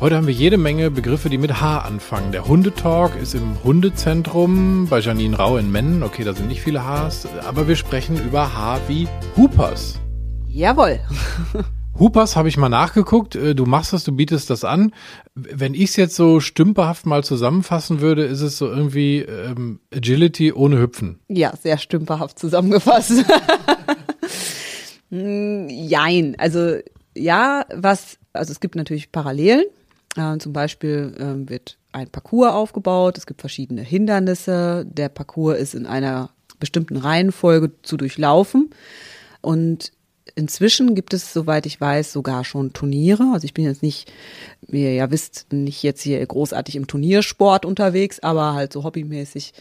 Heute haben wir jede Menge Begriffe, die mit H anfangen. Der Hundetalk ist im Hundezentrum bei Janine Rau in Mennen. Okay, da sind nicht viele Hs, aber wir sprechen über H wie Hoopers. Jawohl. Hoopers habe ich mal nachgeguckt. Äh, du machst das, du bietest das an. Wenn ich es jetzt so stümperhaft mal zusammenfassen würde, ist es so irgendwie ähm, Agility ohne Hüpfen. Ja, sehr stümperhaft zusammengefasst. Hm, jein. Also ja, was, also es gibt natürlich Parallelen. Äh, zum Beispiel äh, wird ein Parcours aufgebaut, es gibt verschiedene Hindernisse. Der Parcours ist in einer bestimmten Reihenfolge zu durchlaufen. Und Inzwischen gibt es, soweit ich weiß, sogar schon Turniere. Also ich bin jetzt nicht, wie ihr ja wisst, nicht jetzt hier großartig im Turniersport unterwegs, aber halt so hobbymäßig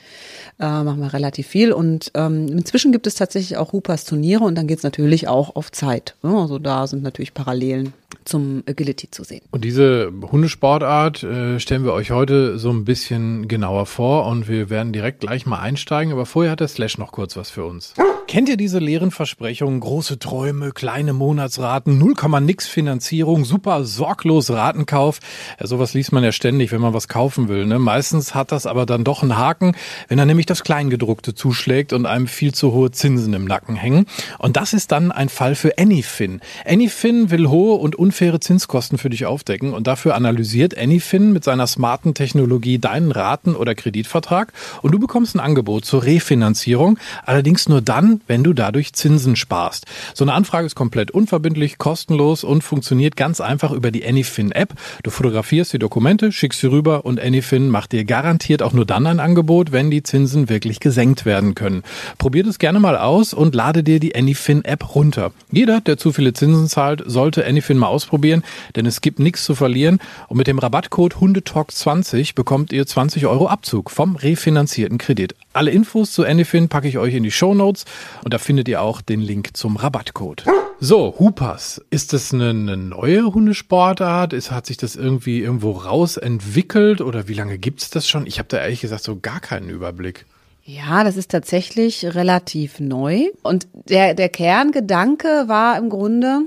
äh, machen wir relativ viel. Und ähm, inzwischen gibt es tatsächlich auch Hoopers Turniere und dann geht es natürlich auch auf Zeit. Also da sind natürlich Parallelen zum Agility zu sehen. Und diese Hundesportart äh, stellen wir euch heute so ein bisschen genauer vor und wir werden direkt gleich mal einsteigen. Aber vorher hat der Slash noch kurz was für uns. Kennt ihr diese leeren Versprechungen? Große Träume, kleine Monatsraten, 0, nix Finanzierung, super sorglos Ratenkauf. Ja, sowas liest man ja ständig, wenn man was kaufen will. Ne? Meistens hat das aber dann doch einen Haken, wenn er nämlich das Kleingedruckte zuschlägt und einem viel zu hohe Zinsen im Nacken hängen. Und das ist dann ein Fall für Anyfin. Anyfin will hohe und unfaire Zinskosten für dich aufdecken und dafür analysiert Anyfin mit seiner smarten Technologie deinen Raten- oder Kreditvertrag und du bekommst ein Angebot zur Refinanzierung, allerdings nur dann, wenn du dadurch Zinsen sparst. So eine Anfrage ist komplett unverbindlich, kostenlos und funktioniert ganz einfach über die Anyfin App. Du fotografierst die Dokumente, schickst sie rüber und Anyfin macht dir garantiert auch nur dann ein Angebot, wenn die Zinsen wirklich gesenkt werden können. Probier das gerne mal aus und lade dir die Anyfin App runter. Jeder, der zu viele Zinsen zahlt, sollte Anyfin mal ausprobieren denn es gibt nichts zu verlieren. Und mit dem Rabattcode Hundetalk20 bekommt ihr 20 Euro Abzug vom refinanzierten Kredit. Alle Infos zu Anyfin packe ich euch in die Show Notes und da findet ihr auch den Link zum Rabattcode. So, Hoopers. Ist das eine, eine neue Hundesportart? Ist, hat sich das irgendwie irgendwo rausentwickelt oder wie lange gibt es das schon? Ich habe da ehrlich gesagt so gar keinen Überblick. Ja, das ist tatsächlich relativ neu. Und der, der Kerngedanke war im Grunde,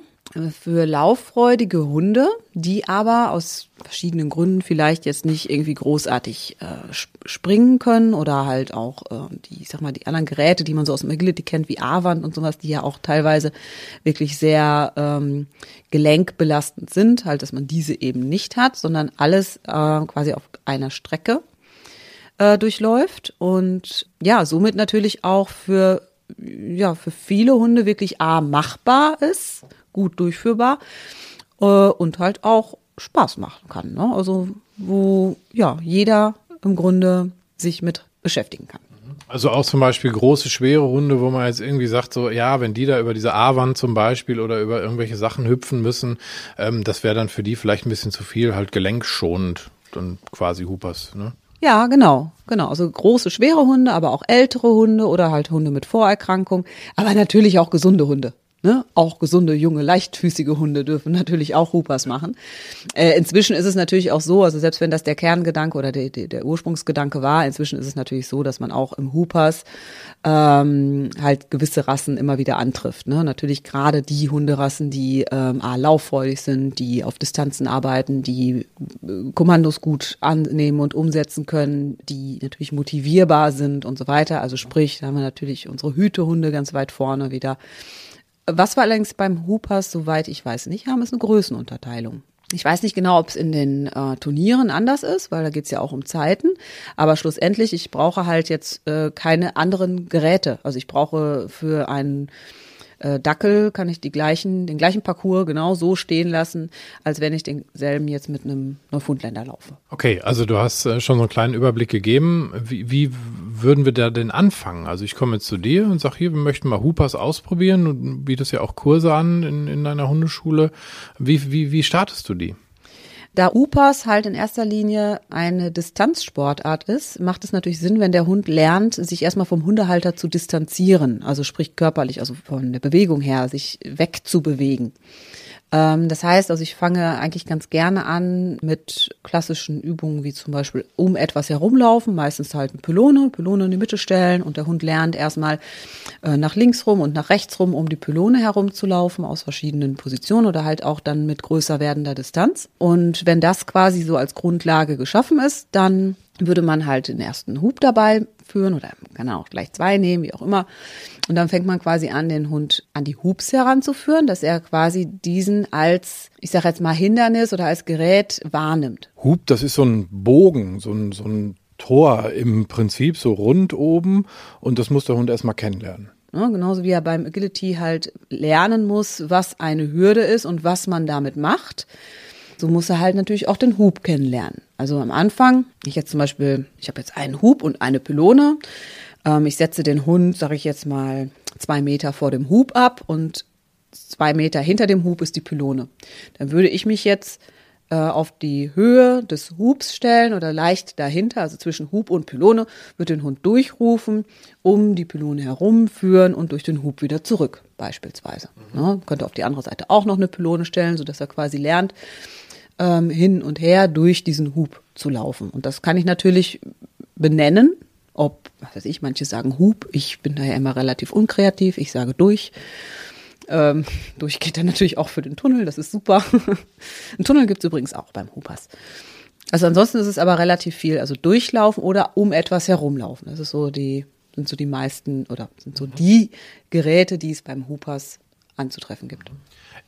für lauffreudige Hunde, die aber aus verschiedenen Gründen vielleicht jetzt nicht irgendwie großartig äh, springen können oder halt auch äh, die, ich sag mal, die anderen Geräte, die man so aus dem Agility kennt, wie A-Wand und sowas, die ja auch teilweise wirklich sehr ähm, gelenkbelastend sind, halt, dass man diese eben nicht hat, sondern alles äh, quasi auf einer Strecke äh, durchläuft. Und ja, somit natürlich auch für ja, für viele Hunde wirklich A machbar ist gut durchführbar äh, und halt auch Spaß machen kann. Ne? Also wo ja jeder im Grunde sich mit beschäftigen kann. Also auch zum Beispiel große, schwere Hunde, wo man jetzt irgendwie sagt, so, ja, wenn die da über diese A-Wand zum Beispiel oder über irgendwelche Sachen hüpfen müssen, ähm, das wäre dann für die vielleicht ein bisschen zu viel, halt gelenkschonend, dann quasi Hoopers, ne? Ja, genau, genau. Also große, schwere Hunde, aber auch ältere Hunde oder halt Hunde mit Vorerkrankung, aber natürlich auch gesunde Hunde. Ne? Auch gesunde, junge, leichtfüßige Hunde dürfen natürlich auch Hoopers machen. Äh, inzwischen ist es natürlich auch so, also selbst wenn das der Kerngedanke oder der, der, der Ursprungsgedanke war, inzwischen ist es natürlich so, dass man auch im Hoopers ähm, halt gewisse Rassen immer wieder antrifft. Ne? Natürlich gerade die Hunderassen, die ähm, A, lauffreudig sind, die auf Distanzen arbeiten, die äh, Kommandos gut annehmen und umsetzen können, die natürlich motivierbar sind und so weiter. Also sprich, da haben wir natürlich unsere Hütehunde ganz weit vorne wieder. Was wir allerdings beim Hoopers, soweit ich weiß, nicht haben, ist eine Größenunterteilung. Ich weiß nicht genau, ob es in den äh, Turnieren anders ist, weil da geht's ja auch um Zeiten. Aber schlussendlich, ich brauche halt jetzt äh, keine anderen Geräte. Also ich brauche für einen äh, Dackel kann ich die gleichen, den gleichen Parcours genau so stehen lassen, als wenn ich denselben jetzt mit einem Neufundländer laufe. Okay, also du hast äh, schon so einen kleinen Überblick gegeben. Wie, wie würden wir da denn anfangen? Also ich komme jetzt zu dir und sage hier, wir möchten mal Hoopers ausprobieren und bietest ja auch Kurse an in, in deiner Hundeschule. Wie, wie, wie startest du die? Da UPAS halt in erster Linie eine Distanzsportart ist, macht es natürlich Sinn, wenn der Hund lernt, sich erstmal vom Hundehalter zu distanzieren, also sprich körperlich, also von der Bewegung her, sich wegzubewegen. Ähm, das heißt, also ich fange eigentlich ganz gerne an mit klassischen Übungen wie zum Beispiel um etwas herumlaufen, meistens halt eine Pylone, Pylone in die Mitte stellen und der Hund lernt erstmal äh, nach links rum und nach rechts rum um die Pylone herumzulaufen aus verschiedenen Positionen oder halt auch dann mit größer werdender Distanz. Und wenn das quasi so als Grundlage geschaffen ist, dann würde man halt den ersten Hub dabei führen oder kann auch gleich zwei nehmen, wie auch immer. Und dann fängt man quasi an, den Hund an die Hubs heranzuführen, dass er quasi diesen als, ich sage jetzt mal, Hindernis oder als Gerät wahrnimmt. Hub, das ist so ein Bogen, so ein, so ein Tor im Prinzip, so rund oben. Und das muss der Hund erstmal kennenlernen. Ja, genauso wie er beim Agility halt lernen muss, was eine Hürde ist und was man damit macht. So muss er halt natürlich auch den Hub kennenlernen. Also am Anfang, ich jetzt zum Beispiel, ich habe jetzt einen Hub und eine Pylone. Ähm, ich setze den Hund, sage ich jetzt mal, zwei Meter vor dem Hub ab und zwei Meter hinter dem Hub ist die Pylone. Dann würde ich mich jetzt äh, auf die Höhe des Hubs stellen oder leicht dahinter, also zwischen Hub und Pylone, wird den Hund durchrufen, um die Pylone herumführen und durch den Hub wieder zurück, beispielsweise. Mhm. Ja, könnte auf die andere Seite auch noch eine Pylone stellen, sodass er quasi lernt, ähm, hin und her durch diesen Hub zu laufen. Und das kann ich natürlich benennen, ob, was weiß ich, manche sagen Hub, ich bin daher immer relativ unkreativ, ich sage durch. Ähm, durch geht dann natürlich auch für den Tunnel, das ist super. Ein Tunnel gibt es übrigens auch beim Hoopers. Also ansonsten ist es aber relativ viel, also durchlaufen oder um etwas herumlaufen. Das ist so die, sind so die meisten oder sind so die Geräte, die es beim Hoopers anzutreffen gibt.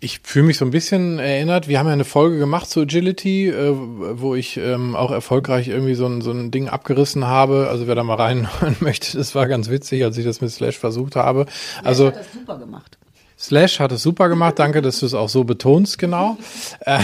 Ich fühle mich so ein bisschen erinnert. Wir haben ja eine Folge gemacht zu Agility, äh, wo ich ähm, auch erfolgreich irgendwie so ein, so ein Ding abgerissen habe. Also wer da mal reinhören möchte, das war ganz witzig, als ich das mit Slash versucht habe. Also hat das super gemacht. Slash hat es super gemacht. Danke, dass du es auch so betonst, genau. Äh,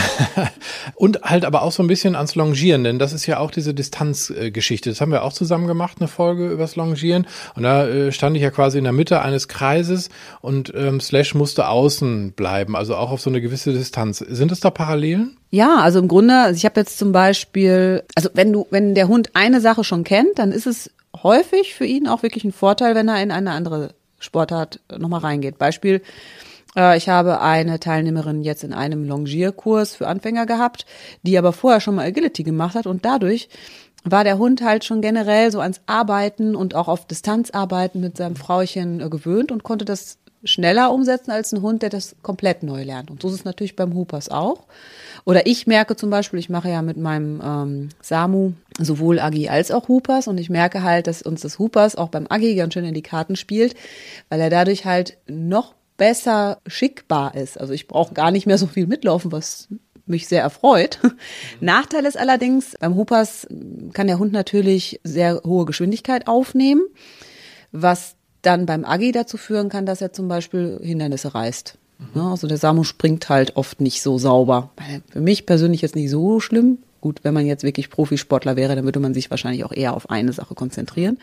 und halt aber auch so ein bisschen ans Longieren, denn das ist ja auch diese Distanzgeschichte. Das haben wir auch zusammen gemacht, eine Folge übers Longieren. Und da äh, stand ich ja quasi in der Mitte eines Kreises und ähm, Slash musste außen bleiben, also auch auf so eine gewisse Distanz. Sind es da Parallelen? Ja, also im Grunde, also ich habe jetzt zum Beispiel, also wenn du, wenn der Hund eine Sache schon kennt, dann ist es häufig für ihn auch wirklich ein Vorteil, wenn er in eine andere Sportart nochmal reingeht. Beispiel, äh, ich habe eine Teilnehmerin jetzt in einem Longierkurs für Anfänger gehabt, die aber vorher schon mal Agility gemacht hat und dadurch war der Hund halt schon generell so ans Arbeiten und auch auf Distanzarbeiten mit seinem Frauchen äh, gewöhnt und konnte das schneller umsetzen als ein Hund, der das komplett neu lernt. Und so ist es natürlich beim Hoopers auch. Oder ich merke zum Beispiel, ich mache ja mit meinem ähm, Samu sowohl Agi als auch Hoopers und ich merke halt, dass uns das Hoopers auch beim Agi ganz schön in die Karten spielt, weil er dadurch halt noch besser schickbar ist. Also ich brauche gar nicht mehr so viel mitlaufen, was mich sehr erfreut. Mhm. Nachteil ist allerdings, beim Hoopers kann der Hund natürlich sehr hohe Geschwindigkeit aufnehmen, was dann beim Agi dazu führen kann, dass er zum Beispiel Hindernisse reißt. Mhm. Also der Samu springt halt oft nicht so sauber. Für mich persönlich jetzt nicht so schlimm. Gut, wenn man jetzt wirklich Profisportler wäre, dann würde man sich wahrscheinlich auch eher auf eine Sache konzentrieren.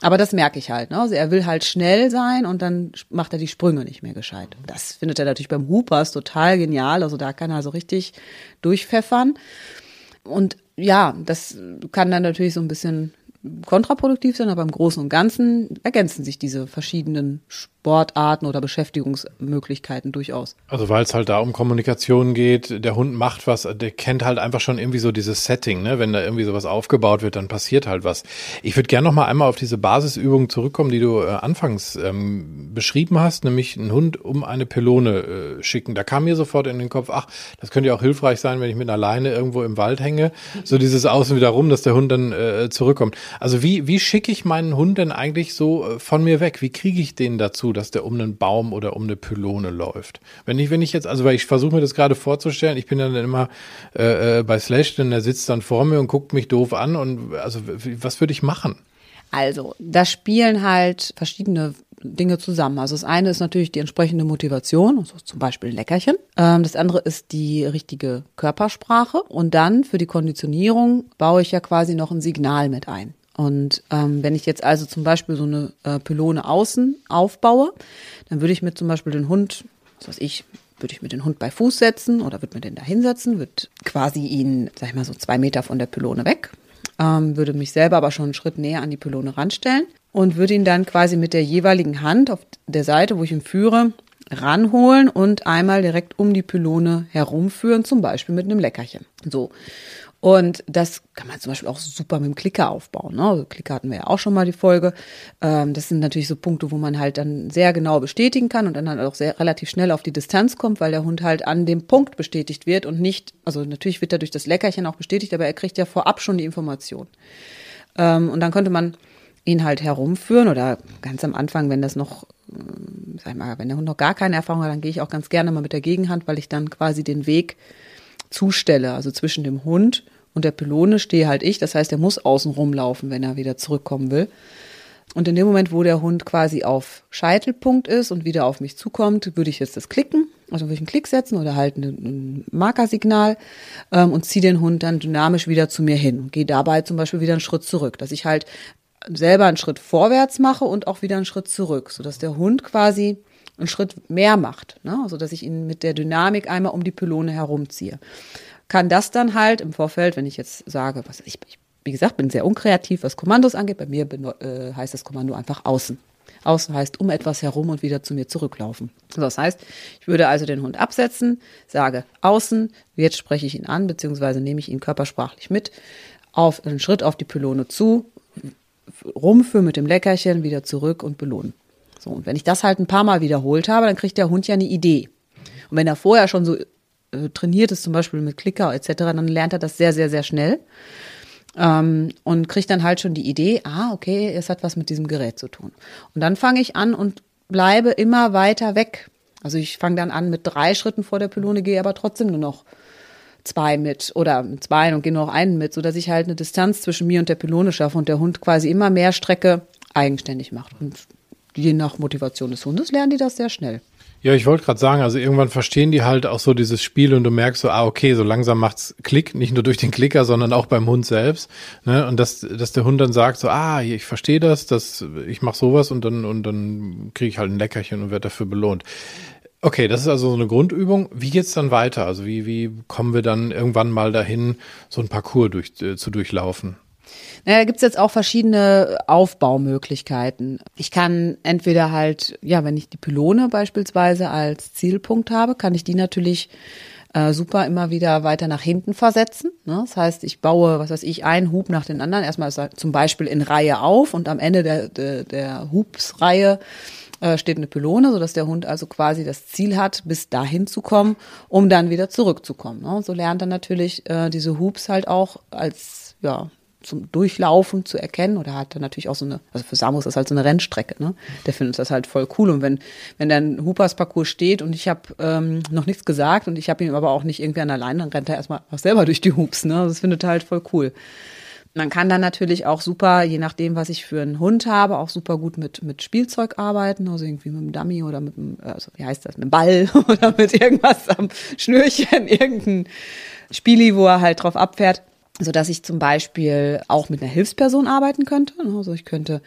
Aber das merke ich halt. Ne? Also er will halt schnell sein und dann macht er die Sprünge nicht mehr gescheit. Das findet er natürlich beim Hoopers total genial. Also da kann er so richtig durchpfeffern. Und ja, das kann dann natürlich so ein bisschen kontraproduktiv sein, aber im Großen und Ganzen ergänzen sich diese verschiedenen Sportarten oder Beschäftigungsmöglichkeiten durchaus. Also weil es halt da um Kommunikation geht, der Hund macht was, der kennt halt einfach schon irgendwie so dieses Setting, ne? Wenn da irgendwie sowas aufgebaut wird, dann passiert halt was. Ich würde gerne noch mal einmal auf diese Basisübung zurückkommen, die du äh, anfangs ähm, beschrieben hast, nämlich einen Hund um eine Pylone äh, schicken. Da kam mir sofort in den Kopf, ach, das könnte ja auch hilfreich sein, wenn ich mit einer Leine irgendwo im Wald hänge. So dieses Außen wieder rum, dass der Hund dann äh, zurückkommt. Also wie, wie schicke ich meinen Hund denn eigentlich so äh, von mir weg? Wie kriege ich den dazu? dass der um einen Baum oder um eine Pylone läuft. Wenn ich, wenn ich jetzt, also weil ich versuche mir das gerade vorzustellen, ich bin dann immer äh, äh, bei Slash, denn der sitzt dann vor mir und guckt mich doof an und also was würde ich machen? Also, da spielen halt verschiedene Dinge zusammen. Also das eine ist natürlich die entsprechende Motivation, also zum Beispiel ein Leckerchen. Ähm, das andere ist die richtige Körpersprache. Und dann für die Konditionierung baue ich ja quasi noch ein Signal mit ein. Und ähm, wenn ich jetzt also zum Beispiel so eine äh, Pylone außen aufbaue, dann würde ich mir zum Beispiel den Hund, was weiß ich, würde ich mir den Hund bei Fuß setzen oder würde mir den da hinsetzen, würde quasi ihn, sag ich mal, so zwei Meter von der Pylone weg, ähm, würde mich selber aber schon einen Schritt näher an die Pylone ranstellen und würde ihn dann quasi mit der jeweiligen Hand auf der Seite, wo ich ihn führe, ranholen und einmal direkt um die Pylone herumführen, zum Beispiel mit einem Leckerchen. So. Und das kann man zum Beispiel auch super mit dem Klicker aufbauen. Ne? Also Klicker hatten wir ja auch schon mal die Folge. Ähm, das sind natürlich so Punkte, wo man halt dann sehr genau bestätigen kann und dann halt auch sehr relativ schnell auf die Distanz kommt, weil der Hund halt an dem Punkt bestätigt wird und nicht, also natürlich wird er durch das Leckerchen auch bestätigt, aber er kriegt ja vorab schon die Information. Ähm, und dann könnte man ihn halt herumführen oder ganz am Anfang, wenn das noch, äh, sag ich mal, wenn der Hund noch gar keine Erfahrung hat, dann gehe ich auch ganz gerne mal mit der Gegenhand, weil ich dann quasi den Weg zustelle, also zwischen dem Hund und der Pylone stehe halt ich. Das heißt, er muss außen rumlaufen, wenn er wieder zurückkommen will. Und in dem Moment, wo der Hund quasi auf Scheitelpunkt ist und wieder auf mich zukommt, würde ich jetzt das klicken, also würde ich einen Klick setzen oder halt ein, Markersignal ähm, und ziehe den Hund dann dynamisch wieder zu mir hin und gehe dabei zum Beispiel wieder einen Schritt zurück, dass ich halt selber einen Schritt vorwärts mache und auch wieder einen Schritt zurück, sodass der Hund quasi einen Schritt mehr macht, ne? also dass ich ihn mit der Dynamik einmal um die Pylone herumziehe kann das dann halt im Vorfeld, wenn ich jetzt sage, was ich, ich wie gesagt, bin sehr unkreativ, was Kommandos angeht. Bei mir äh, heißt das Kommando einfach außen. Außen heißt um etwas herum und wieder zu mir zurücklaufen. Das heißt, ich würde also den Hund absetzen, sage außen, jetzt spreche ich ihn an, beziehungsweise nehme ich ihn körpersprachlich mit, auf einen Schritt auf die Pylone zu, rumführen mit dem Leckerchen, wieder zurück und belohnen. So, und wenn ich das halt ein paar Mal wiederholt habe, dann kriegt der Hund ja eine Idee. Und wenn er vorher schon so äh, trainiert ist, zum Beispiel mit Klicker etc., dann lernt er das sehr, sehr, sehr schnell. Ähm, und kriegt dann halt schon die Idee, ah, okay, es hat was mit diesem Gerät zu tun. Und dann fange ich an und bleibe immer weiter weg. Also ich fange dann an mit drei Schritten vor der Pylone, gehe aber trotzdem nur noch zwei mit oder zwei und gehe nur noch einen mit, sodass ich halt eine Distanz zwischen mir und der Pylone schaffe und der Hund quasi immer mehr Strecke eigenständig macht. Und je nach Motivation des Hundes lernen die das sehr schnell. Ja, ich wollte gerade sagen, also irgendwann verstehen die halt auch so dieses Spiel und du merkst so, ah, okay, so langsam macht's Klick, nicht nur durch den Klicker, sondern auch beim Hund selbst. Ne? Und dass, dass der Hund dann sagt so, ah, ich verstehe das, dass ich mache sowas und dann, und dann kriege ich halt ein Leckerchen und werde dafür belohnt. Okay, das ist also so eine Grundübung. Wie geht's dann weiter? Also wie, wie kommen wir dann irgendwann mal dahin, so ein Parcours durch, äh, zu durchlaufen? Naja, da gibt's jetzt auch verschiedene Aufbaumöglichkeiten. Ich kann entweder halt, ja, wenn ich die Pylone beispielsweise als Zielpunkt habe, kann ich die natürlich äh, super immer wieder weiter nach hinten versetzen. Ne? Das heißt, ich baue, was weiß ich, einen Hub nach den anderen. Erstmal zum Beispiel in Reihe auf und am Ende der, der, der Hubsreihe äh, steht eine Pylone, sodass der Hund also quasi das Ziel hat, bis dahin zu kommen, um dann wieder zurückzukommen. Ne? So lernt er natürlich äh, diese Hubs halt auch als ja, zum Durchlaufen zu erkennen oder hat er natürlich auch so eine, also für Samus ist das halt so eine Rennstrecke, ne? Der findet das halt voll cool und wenn wenn dann Hoopers Parcours steht und ich habe ähm, noch nichts gesagt und ich habe ihm aber auch nicht irgendwie an der dann rennt er erstmal auch selber durch die Hoops, ne? Das findet er halt voll cool. Man kann dann natürlich auch super, je nachdem, was ich für einen Hund habe, auch super gut mit, mit Spielzeug arbeiten, also irgendwie mit einem Dummy oder mit einem, also wie heißt das, mit einem Ball oder mit irgendwas am Schnürchen, irgendein Spieli, wo er halt drauf abfährt so dass ich zum Beispiel auch mit einer Hilfsperson arbeiten könnte. Also ich könnte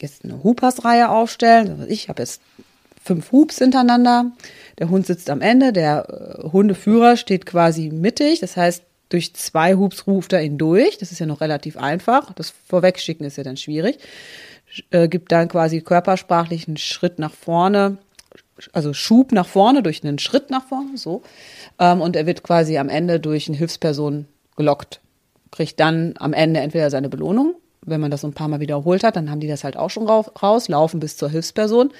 jetzt eine Hoopers-Reihe aufstellen. Also ich habe jetzt fünf Hoops hintereinander. Der Hund sitzt am Ende, der äh, Hundeführer steht quasi mittig. Das heißt, durch zwei Hoops ruft er ihn durch. Das ist ja noch relativ einfach. Das Vorwegschicken ist ja dann schwierig. Äh, gibt dann quasi körpersprachlich einen Schritt nach vorne, also Schub nach vorne durch einen Schritt nach vorne, so. Ähm, und er wird quasi am Ende durch eine Hilfsperson gelockt kriegt dann am Ende entweder seine Belohnung, wenn man das so ein paar Mal wiederholt hat, dann haben die das halt auch schon raus, laufen bis zur Hilfsperson.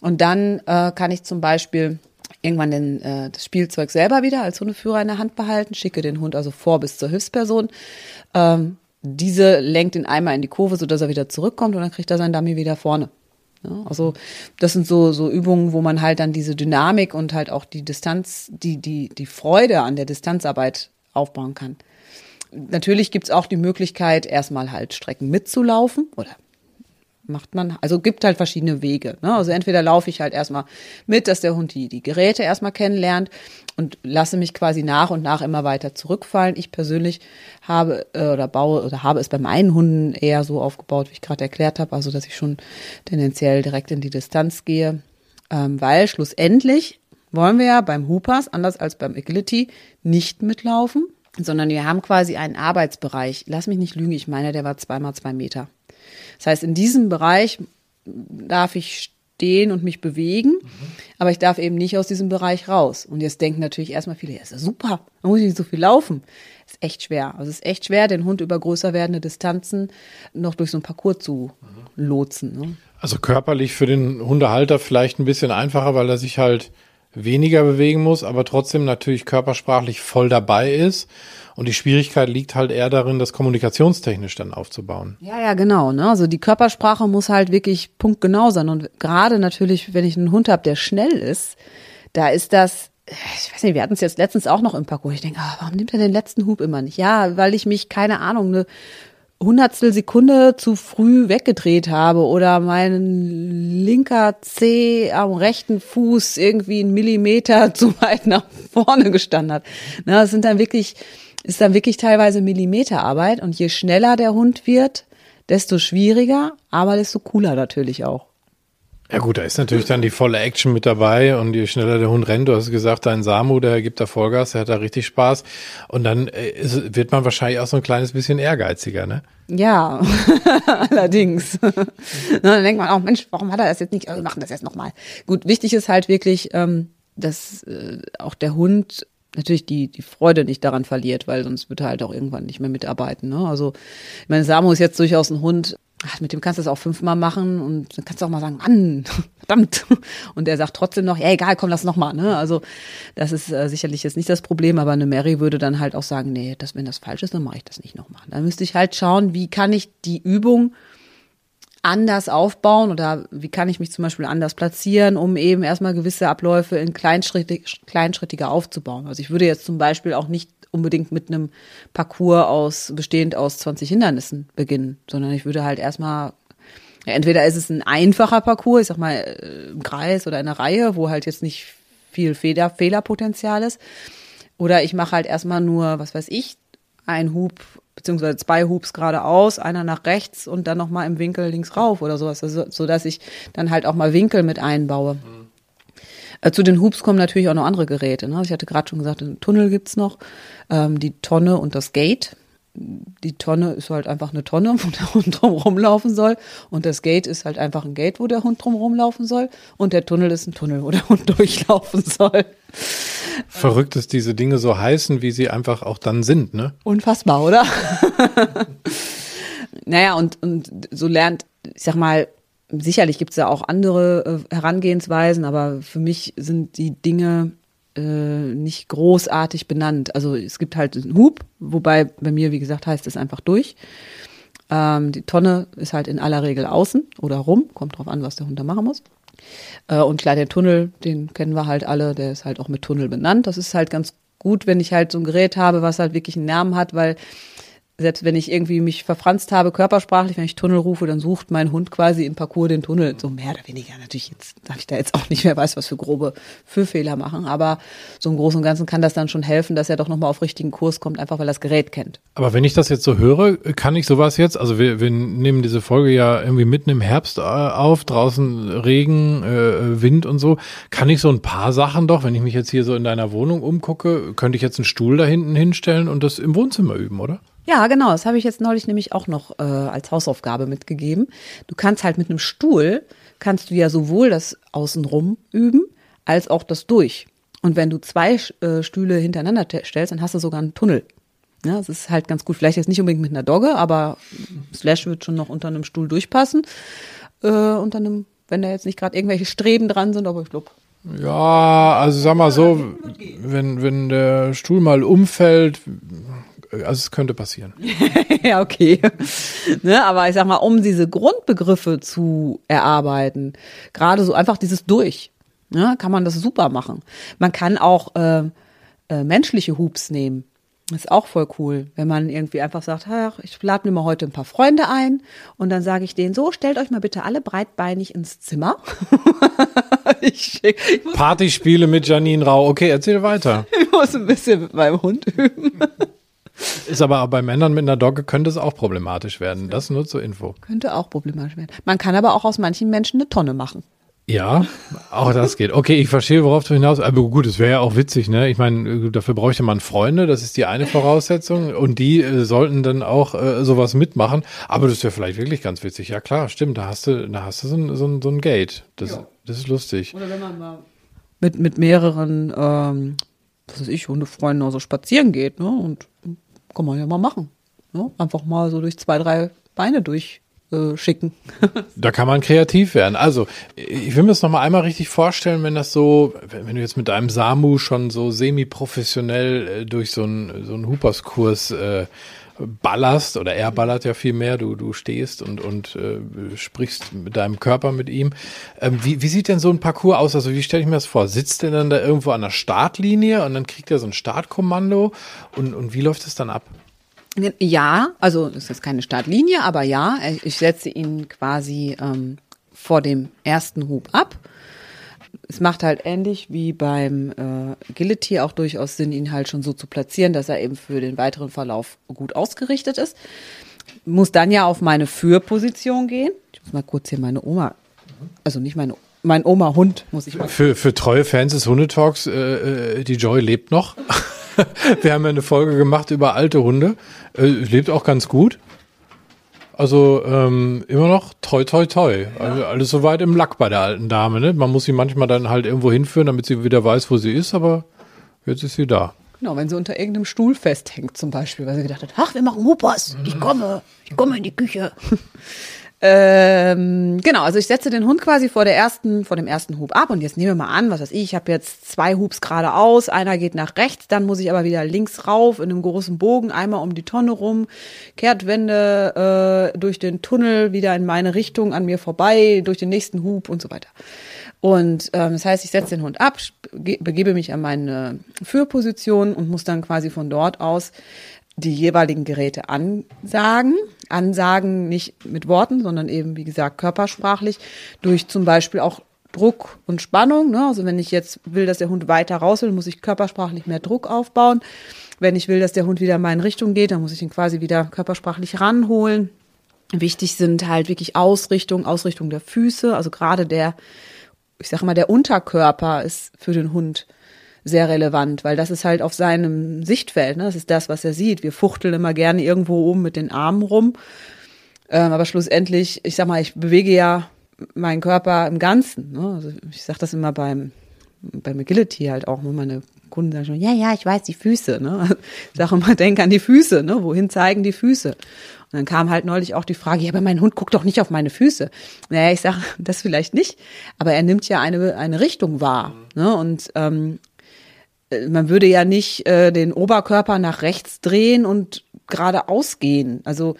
Und dann äh, kann ich zum Beispiel irgendwann den, äh, das Spielzeug selber wieder als Hundeführer in der Hand behalten, schicke den Hund also vor bis zur Hilfsperson. Ähm, diese lenkt ihn einmal in die Kurve, sodass er wieder zurückkommt und dann kriegt er sein Dummy wieder vorne. Ja, also das sind so, so Übungen, wo man halt dann diese Dynamik und halt auch die Distanz, die, die, die Freude an der Distanzarbeit aufbauen kann natürlich gibt's auch die Möglichkeit, erstmal halt Strecken mitzulaufen oder macht man, also gibt halt verschiedene Wege. Ne? Also entweder laufe ich halt erstmal mit, dass der Hund die, die Geräte erstmal kennenlernt und lasse mich quasi nach und nach immer weiter zurückfallen. Ich persönlich habe äh, oder baue oder habe es bei meinen Hunden eher so aufgebaut, wie ich gerade erklärt habe, also dass ich schon tendenziell direkt in die Distanz gehe, ähm, weil schlussendlich wollen wir ja beim Hoopers, anders als beim Agility, nicht mitlaufen, sondern wir haben quasi einen Arbeitsbereich. Lass mich nicht lügen, ich meine, der war zweimal zwei Meter. Das heißt, in diesem Bereich darf ich stehen und mich bewegen, mhm. aber ich darf eben nicht aus diesem Bereich raus. Und jetzt denken natürlich erstmal viele, ja, ist ja super, man muss nicht so viel laufen. Ist echt schwer. Also es ist echt schwer, den Hund über größer werdende Distanzen noch durch so ein Parcours zu mhm. lotsen. Ne? Also körperlich für den Hundehalter vielleicht ein bisschen einfacher, weil er sich halt weniger bewegen muss, aber trotzdem natürlich körpersprachlich voll dabei ist. Und die Schwierigkeit liegt halt eher darin, das kommunikationstechnisch dann aufzubauen. Ja, ja, genau. Ne? Also die Körpersprache muss halt wirklich punktgenau sein. Und gerade natürlich, wenn ich einen Hund habe, der schnell ist, da ist das, ich weiß nicht, wir hatten es jetzt letztens auch noch im Parcours. Ich denke, ah, warum nimmt er den letzten Hub immer nicht? Ja, weil ich mich, keine Ahnung, eine Hundertstel Sekunde zu früh weggedreht habe oder mein linker Zeh am rechten Fuß irgendwie einen Millimeter zu weit nach vorne gestanden hat. Na, das sind dann wirklich, ist dann wirklich teilweise Millimeterarbeit und je schneller der Hund wird, desto schwieriger, aber desto cooler natürlich auch. Ja gut, da ist natürlich dann die volle Action mit dabei und je schneller der Hund rennt, du hast gesagt, dein Samu, der gibt da Vollgas, der hat da richtig Spaß und dann äh, ist, wird man wahrscheinlich auch so ein kleines bisschen ehrgeiziger, ne? Ja, allerdings. dann denkt man auch, Mensch, warum hat er das jetzt nicht? Also wir machen das jetzt nochmal. Gut, wichtig ist halt wirklich, ähm, dass äh, auch der Hund natürlich die, die Freude nicht daran verliert, weil sonst wird er halt auch irgendwann nicht mehr mitarbeiten. Ne? Also, ich meine, Samu ist jetzt durchaus ein Hund, ach, mit dem kannst du es auch fünfmal machen und dann kannst du auch mal sagen, Mann, verdammt. Und er sagt trotzdem noch, ja egal, komm, lass noch mal. Ne? Also das ist äh, sicherlich jetzt nicht das Problem, aber eine Mary würde dann halt auch sagen, nee, das, wenn das falsch ist, dann mache ich das nicht noch mal. Dann müsste ich halt schauen, wie kann ich die Übung anders aufbauen oder wie kann ich mich zum Beispiel anders platzieren, um eben erstmal gewisse Abläufe in kleinschrittig, kleinschrittiger aufzubauen. Also ich würde jetzt zum Beispiel auch nicht unbedingt mit einem Parcours aus, bestehend aus 20 Hindernissen beginnen, sondern ich würde halt erstmal entweder ist es ein einfacher Parcours, ich sag mal äh, im Kreis oder in einer Reihe, wo halt jetzt nicht viel Fehler, Fehlerpotenzial ist. Oder ich mache halt erstmal nur, was weiß ich, ein Hub beziehungsweise zwei Hubs geradeaus, einer nach rechts und dann nochmal im Winkel links rauf oder sowas, also, so dass ich dann halt auch mal Winkel mit einbaue. Mhm. Äh, zu den Hubs kommen natürlich auch noch andere Geräte. Ne? Ich hatte gerade schon gesagt, einen Tunnel gibt's noch, ähm, die Tonne und das Gate. Die Tonne ist halt einfach eine Tonne, wo der Hund drum rumlaufen soll. Und das Gate ist halt einfach ein Gate, wo der Hund drum rumlaufen soll. Und der Tunnel ist ein Tunnel, wo der Hund durchlaufen soll. Verrückt, dass diese Dinge so heißen, wie sie einfach auch dann sind, ne? Unfassbar, oder? naja, und, und so lernt, ich sag mal, Sicherlich gibt es ja auch andere äh, Herangehensweisen, aber für mich sind die Dinge äh, nicht großartig benannt. Also es gibt halt einen Hub, wobei bei mir, wie gesagt, heißt es einfach durch. Ähm, die Tonne ist halt in aller Regel außen oder rum, kommt drauf an, was der Hund da machen muss. Äh, und klar, der Tunnel, den kennen wir halt alle, der ist halt auch mit Tunnel benannt. Das ist halt ganz gut, wenn ich halt so ein Gerät habe, was halt wirklich einen Namen hat, weil selbst wenn ich irgendwie mich verfranst habe, körpersprachlich, wenn ich Tunnel rufe, dann sucht mein Hund quasi im Parcours den Tunnel. So mehr oder weniger. Natürlich jetzt darf ich da jetzt auch nicht mehr weiß, was für grobe Füllfehler machen. Aber so im Großen und Ganzen kann das dann schon helfen, dass er doch nochmal auf richtigen Kurs kommt, einfach weil er das Gerät kennt. Aber wenn ich das jetzt so höre, kann ich sowas jetzt, also wir, wir nehmen diese Folge ja irgendwie mitten im Herbst äh, auf, draußen Regen, äh, Wind und so. Kann ich so ein paar Sachen doch, wenn ich mich jetzt hier so in deiner Wohnung umgucke, könnte ich jetzt einen Stuhl da hinten hinstellen und das im Wohnzimmer üben, oder? Ja, genau. Das habe ich jetzt neulich nämlich auch noch äh, als Hausaufgabe mitgegeben. Du kannst halt mit einem Stuhl, kannst du ja sowohl das Außenrum üben, als auch das durch. Und wenn du zwei äh, Stühle hintereinander stellst, dann hast du sogar einen Tunnel. Ja, das ist halt ganz gut. Vielleicht jetzt nicht unbedingt mit einer Dogge, aber Slash wird schon noch unter einem Stuhl durchpassen. Äh, unter einem, wenn da jetzt nicht gerade irgendwelche Streben dran sind, aber ich glaube, ja, also sag mal so, wenn, wenn der Stuhl mal umfällt, also es könnte passieren. ja, okay. ne, aber ich sag mal, um diese Grundbegriffe zu erarbeiten, gerade so einfach dieses Durch, ne, kann man das super machen. Man kann auch äh, äh, menschliche Hubs nehmen. Das ist auch voll cool, wenn man irgendwie einfach sagt, ach, ich lade mir mal heute ein paar Freunde ein und dann sage ich denen so, stellt euch mal bitte alle breitbeinig ins Zimmer. ich, ich Partyspiele mit Janine Rau. Okay, erzähl weiter. Ich muss ein bisschen mit meinem Hund üben. Ist aber bei Männern mit einer Dogge könnte es auch problematisch werden. Das nur zur Info. Könnte auch problematisch werden. Man kann aber auch aus manchen Menschen eine Tonne machen. Ja, auch das geht. Okay, ich verstehe, worauf du hinaus. Aber gut, es wäre ja auch witzig, ne? Ich meine, dafür bräuchte man Freunde, das ist die eine Voraussetzung. Und die äh, sollten dann auch äh, sowas mitmachen. Aber das wäre vielleicht wirklich ganz witzig. Ja klar, stimmt. Da hast du, da hast du so ein, so ein, so ein Gate. Das, das ist lustig. Oder wenn man mal mit, mit mehreren, ähm, was weiß ich, Hundefreunden auch so spazieren geht, ne? Und kann man ja mal machen. Ne? Einfach mal so durch zwei, drei Beine durch schicken. da kann man kreativ werden. Also, ich will mir das nochmal einmal richtig vorstellen, wenn das so, wenn, du jetzt mit deinem Samu schon so semi-professionell äh, durch so einen so einen Huperskurs äh, ballerst oder er ballert ja viel mehr, du, du stehst und, und äh, sprichst mit deinem Körper mit ihm. Ähm, wie, wie sieht denn so ein Parcours aus? Also wie stelle ich mir das vor? Sitzt der dann da irgendwo an der Startlinie und dann kriegt er so ein Startkommando und, und wie läuft es dann ab? Ja, also ist keine Startlinie, aber ja, ich setze ihn quasi ähm, vor dem ersten Hub ab. Es macht halt ähnlich wie beim äh, Gilletier auch durchaus Sinn, ihn halt schon so zu platzieren, dass er eben für den weiteren Verlauf gut ausgerichtet ist. Muss dann ja auf meine Führposition gehen. Ich muss mal kurz hier meine Oma, also nicht meine mein Oma-Hund, muss ich mal. Für, für treue Fans des Hundetalks, äh, äh die Joy lebt noch. Wir haben ja eine Folge gemacht über alte Hunde. Äh, lebt auch ganz gut. Also ähm, immer noch toi toi toi. Also alles soweit im Lack bei der alten Dame. Ne? Man muss sie manchmal dann halt irgendwo hinführen, damit sie wieder weiß, wo sie ist, aber jetzt ist sie da. Genau, wenn sie unter irgendeinem Stuhl festhängt zum Beispiel, weil sie gedacht hat, ach, wir machen Hupas, ich komme, ich komme in die Küche. Ähm, genau, also ich setze den Hund quasi vor der ersten, vor dem ersten Hub ab und jetzt nehmen wir mal an, was weiß ich, ich habe jetzt zwei Hubs geradeaus, einer geht nach rechts, dann muss ich aber wieder links rauf in einem großen Bogen, einmal um die Tonne rum, Kehrtwende äh, durch den Tunnel wieder in meine Richtung an mir vorbei, durch den nächsten Hub und so weiter. Und ähm, das heißt, ich setze den Hund ab, begebe mich an meine Führposition und muss dann quasi von dort aus die jeweiligen Geräte ansagen. Ansagen nicht mit Worten, sondern eben, wie gesagt, körpersprachlich durch zum Beispiel auch Druck und Spannung. Ne? Also wenn ich jetzt will, dass der Hund weiter raus will, muss ich körpersprachlich mehr Druck aufbauen. Wenn ich will, dass der Hund wieder in meine Richtung geht, dann muss ich ihn quasi wieder körpersprachlich ranholen. Wichtig sind halt wirklich Ausrichtung, Ausrichtung der Füße. Also gerade der, ich sage mal, der Unterkörper ist für den Hund sehr relevant, weil das ist halt auf seinem Sichtfeld, ne? das ist das, was er sieht. Wir fuchteln immer gerne irgendwo oben mit den Armen rum, ähm, aber schlussendlich, ich sag mal, ich bewege ja meinen Körper im Ganzen. Ne? Also ich sag das immer beim beim Agility halt auch, wo meine Kunden sagen schon, ja, ja, ich weiß, die Füße. Ne? Ich sage immer, denk an die Füße, ne? wohin zeigen die Füße? Und dann kam halt neulich auch die Frage, ja, aber mein Hund guckt doch nicht auf meine Füße. Naja, ich sage, das vielleicht nicht, aber er nimmt ja eine, eine Richtung wahr. Ne? Und ähm, äh, man würde ja nicht äh, den Oberkörper nach rechts drehen und geradeaus gehen. Also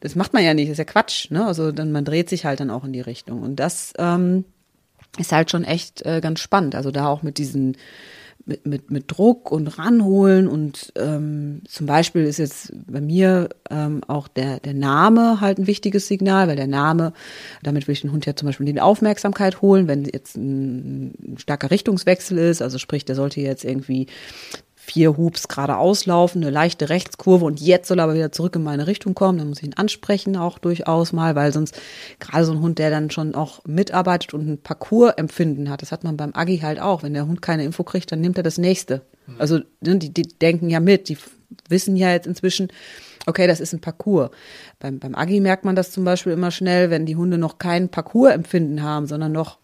das macht man ja nicht, das ist ja Quatsch. Ne? Also dann man dreht sich halt dann auch in die Richtung. Und das ähm, ist halt schon echt äh, ganz spannend. Also da auch mit diesen mit, mit, mit Druck und ranholen und ähm, zum Beispiel ist jetzt bei mir ähm, auch der, der Name halt ein wichtiges Signal, weil der Name, damit will ich den Hund ja zum Beispiel die Aufmerksamkeit holen, wenn jetzt ein, ein starker Richtungswechsel ist, also sprich, der sollte jetzt irgendwie vier Hubs geradeaus laufen, eine leichte Rechtskurve und jetzt soll er aber wieder zurück in meine Richtung kommen. Dann muss ich ihn ansprechen auch durchaus mal, weil sonst gerade so ein Hund, der dann schon auch mitarbeitet und ein Parcours-Empfinden hat, das hat man beim Agi halt auch. Wenn der Hund keine Info kriegt, dann nimmt er das nächste. Mhm. Also ne, die, die denken ja mit, die wissen ja jetzt inzwischen, okay, das ist ein Parcours. Beim, beim Agi merkt man das zum Beispiel immer schnell, wenn die Hunde noch kein Parcours-Empfinden haben, sondern noch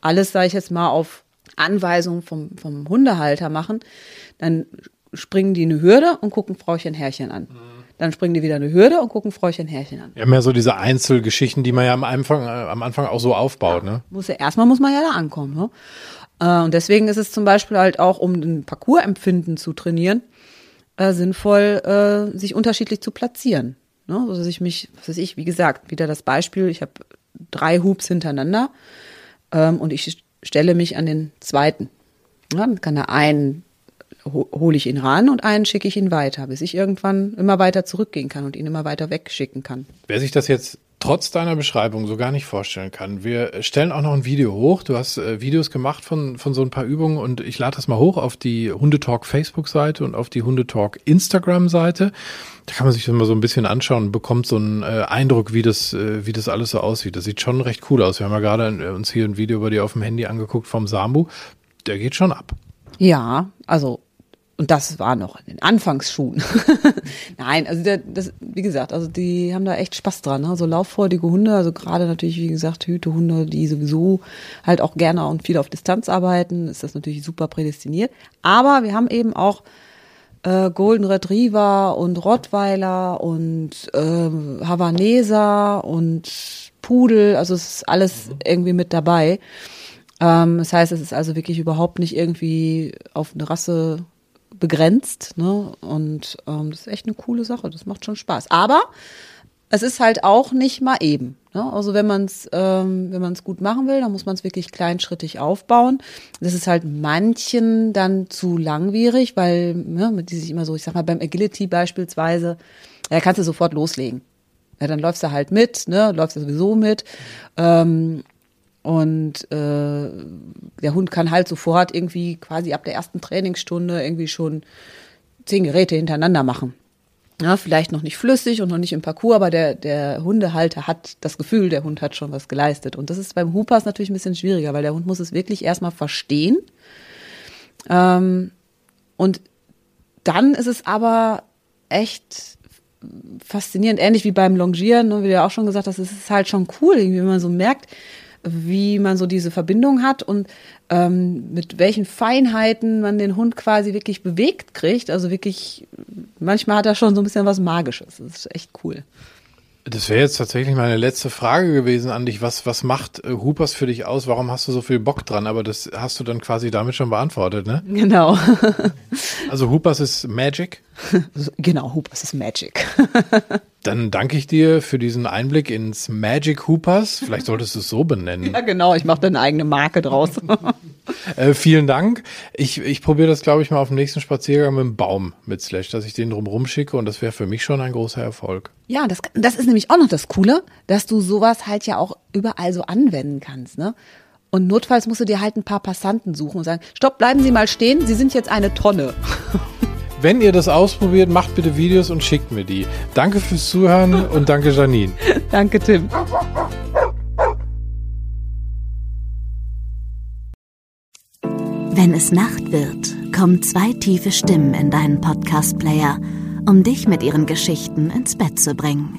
alles, sage ich jetzt mal, auf Anweisung vom, vom Hundehalter machen, dann springen die eine Hürde und gucken Frauchen Herrchen an. Dann springen die wieder eine Hürde und gucken Frauchen Herrchen an. Ja, mehr so diese Einzelgeschichten, die man ja am Anfang, äh, am Anfang auch so aufbaut, ne? Muss ja, erstmal muss man ja da ankommen, ne? Äh, und deswegen ist es zum Beispiel halt auch, um ein Parcoursempfinden zu trainieren, äh, sinnvoll, äh, sich unterschiedlich zu platzieren. Ne? Also dass ich mich, was weiß ich, wie gesagt, wieder das Beispiel, ich habe drei Hubs hintereinander ähm, und ich stelle mich an den zweiten. Ja, dann kann er einen hole ich ihn ran und einen schicke ich ihn weiter, bis ich irgendwann immer weiter zurückgehen kann und ihn immer weiter wegschicken kann. Wer sich das jetzt trotz deiner Beschreibung so gar nicht vorstellen kann. Wir stellen auch noch ein Video hoch. Du hast äh, Videos gemacht von, von so ein paar Übungen und ich lade das mal hoch auf die Hundetalk Facebook-Seite und auf die Hundetalk Instagram-Seite. Da kann man sich das mal so ein bisschen anschauen und bekommt so einen äh, Eindruck, wie das, äh, wie das alles so aussieht. Das sieht schon recht cool aus. Wir haben ja gerade äh, uns hier ein Video bei dir auf dem Handy angeguckt vom Samu. Der geht schon ab. Ja, also und das war noch in den Anfangsschuhen. Nein, also der, das, wie gesagt, also die haben da echt Spaß dran. Ne? So lauffreudige Hunde, also gerade natürlich, wie gesagt, Hütehunde, die sowieso halt auch gerne und viel auf Distanz arbeiten, ist das natürlich super prädestiniert. Aber wir haben eben auch äh, Golden Retriever und Rottweiler und äh, Havaneser und Pudel, also es ist alles irgendwie mit dabei. Ähm, das heißt, es ist also wirklich überhaupt nicht irgendwie auf eine Rasse begrenzt. Ne? Und ähm, das ist echt eine coole Sache. Das macht schon Spaß. Aber es ist halt auch nicht mal eben. Ne? Also wenn man es ähm, wenn man es gut machen will, dann muss man es wirklich kleinschrittig aufbauen. Das ist halt manchen dann zu langwierig, weil ne, die sich immer so, ich sag mal beim Agility beispielsweise, ja, kannst du sofort loslegen. Ja, dann läufst du halt mit, ne, läufst du sowieso mit. Ähm, und äh, der Hund kann halt sofort irgendwie quasi ab der ersten Trainingsstunde irgendwie schon zehn Geräte hintereinander machen. Ja, vielleicht noch nicht flüssig und noch nicht im Parcours, aber der, der Hundehalter hat das Gefühl, der Hund hat schon was geleistet. Und das ist beim Hoopers natürlich ein bisschen schwieriger, weil der Hund muss es wirklich erstmal verstehen. Ähm, und dann ist es aber echt faszinierend, ähnlich wie beim Longieren, ne, wie du ja auch schon gesagt hast, es ist halt schon cool, irgendwie, wenn man so merkt, wie man so diese Verbindung hat und ähm, mit welchen Feinheiten man den Hund quasi wirklich bewegt kriegt. Also wirklich, manchmal hat er schon so ein bisschen was Magisches. Das ist echt cool. Das wäre jetzt tatsächlich meine letzte Frage gewesen an dich. Was, was macht äh, Hoopers für dich aus? Warum hast du so viel Bock dran? Aber das hast du dann quasi damit schon beantwortet, ne? Genau. also Hoopers ist Magic? genau, Hoopers ist Magic. Dann danke ich dir für diesen Einblick ins Magic Hoopers. Vielleicht solltest du es so benennen. Ja, genau. Ich mache da eine eigene Marke draus. äh, vielen Dank. Ich, ich probiere das, glaube ich, mal auf dem nächsten Spaziergang mit dem Baum mit Slash, dass ich den drum rumschicke und das wäre für mich schon ein großer Erfolg. Ja, das, das ist nämlich auch noch das Coole, dass du sowas halt ja auch überall so anwenden kannst, ne? Und notfalls musst du dir halt ein paar Passanten suchen und sagen, stopp, bleiben Sie mal stehen, Sie sind jetzt eine Tonne. Wenn ihr das ausprobiert, macht bitte Videos und schickt mir die. Danke fürs Zuhören und danke Janine. danke Tim. Wenn es Nacht wird, kommen zwei tiefe Stimmen in deinen Podcast-Player, um dich mit ihren Geschichten ins Bett zu bringen.